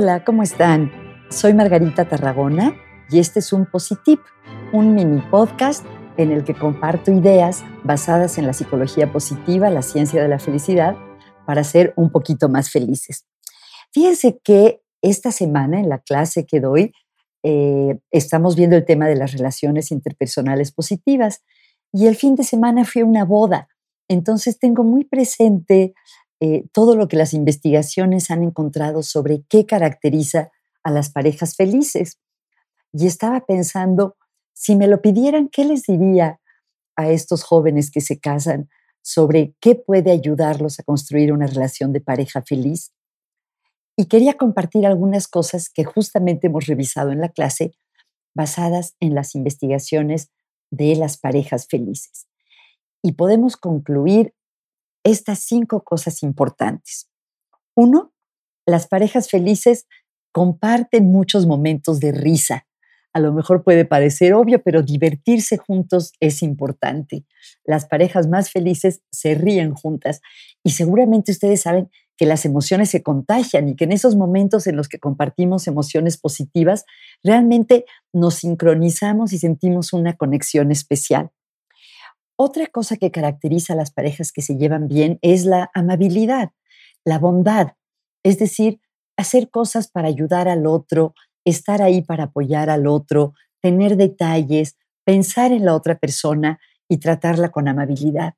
Hola, ¿cómo están? Soy Margarita Tarragona y este es un Positip, un mini podcast en el que comparto ideas basadas en la psicología positiva, la ciencia de la felicidad, para ser un poquito más felices. Fíjense que esta semana en la clase que doy eh, estamos viendo el tema de las relaciones interpersonales positivas y el fin de semana fue una boda. Entonces tengo muy presente eh, todo lo que las investigaciones han encontrado sobre qué caracteriza a las parejas felices. Y estaba pensando, si me lo pidieran, ¿qué les diría a estos jóvenes que se casan sobre qué puede ayudarlos a construir una relación de pareja feliz? Y quería compartir algunas cosas que justamente hemos revisado en la clase basadas en las investigaciones de las parejas felices. Y podemos concluir estas cinco cosas importantes. Uno, las parejas felices comparten muchos momentos de risa. A lo mejor puede parecer obvio, pero divertirse juntos es importante. Las parejas más felices se ríen juntas y seguramente ustedes saben que las emociones se contagian y que en esos momentos en los que compartimos emociones positivas, realmente nos sincronizamos y sentimos una conexión especial. Otra cosa que caracteriza a las parejas que se llevan bien es la amabilidad, la bondad, es decir, hacer cosas para ayudar al otro, estar ahí para apoyar al otro, tener detalles, pensar en la otra persona y tratarla con amabilidad.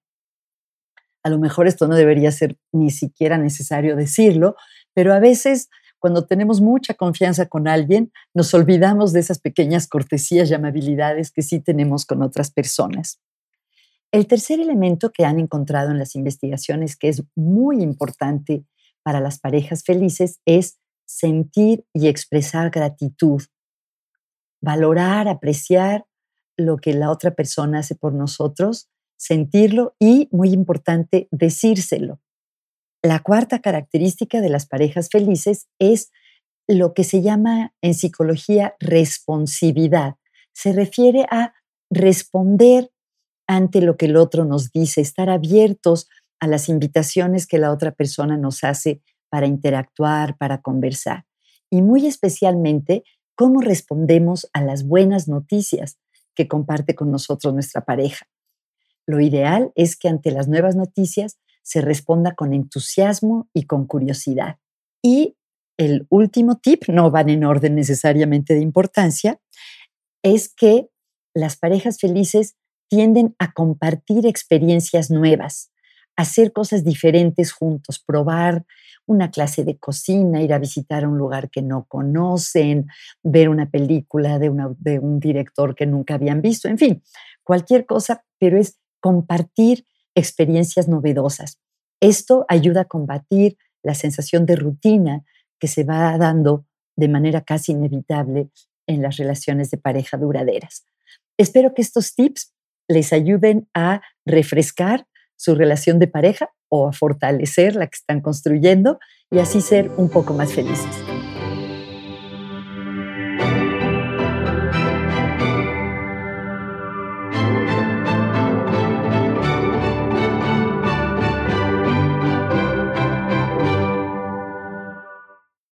A lo mejor esto no debería ser ni siquiera necesario decirlo, pero a veces cuando tenemos mucha confianza con alguien, nos olvidamos de esas pequeñas cortesías y amabilidades que sí tenemos con otras personas. El tercer elemento que han encontrado en las investigaciones que es muy importante para las parejas felices es sentir y expresar gratitud, valorar, apreciar lo que la otra persona hace por nosotros, sentirlo y, muy importante, decírselo. La cuarta característica de las parejas felices es lo que se llama en psicología responsividad. Se refiere a responder ante lo que el otro nos dice, estar abiertos a las invitaciones que la otra persona nos hace para interactuar, para conversar. Y muy especialmente, cómo respondemos a las buenas noticias que comparte con nosotros nuestra pareja. Lo ideal es que ante las nuevas noticias se responda con entusiasmo y con curiosidad. Y el último tip, no van en orden necesariamente de importancia, es que las parejas felices tienden a compartir experiencias nuevas, hacer cosas diferentes juntos, probar una clase de cocina, ir a visitar un lugar que no conocen, ver una película de, un director que nunca habían visto, en fin, cualquier cosa, pero es compartir experiencias novedosas. Esto ayuda a combatir la sensación de rutina que se va dando de manera casi inevitable en las relaciones de pareja duraderas. Espero que estos tips les ayuden a refrescar su relación de pareja o a fortalecer la que están construyendo y así ser un poco más felices.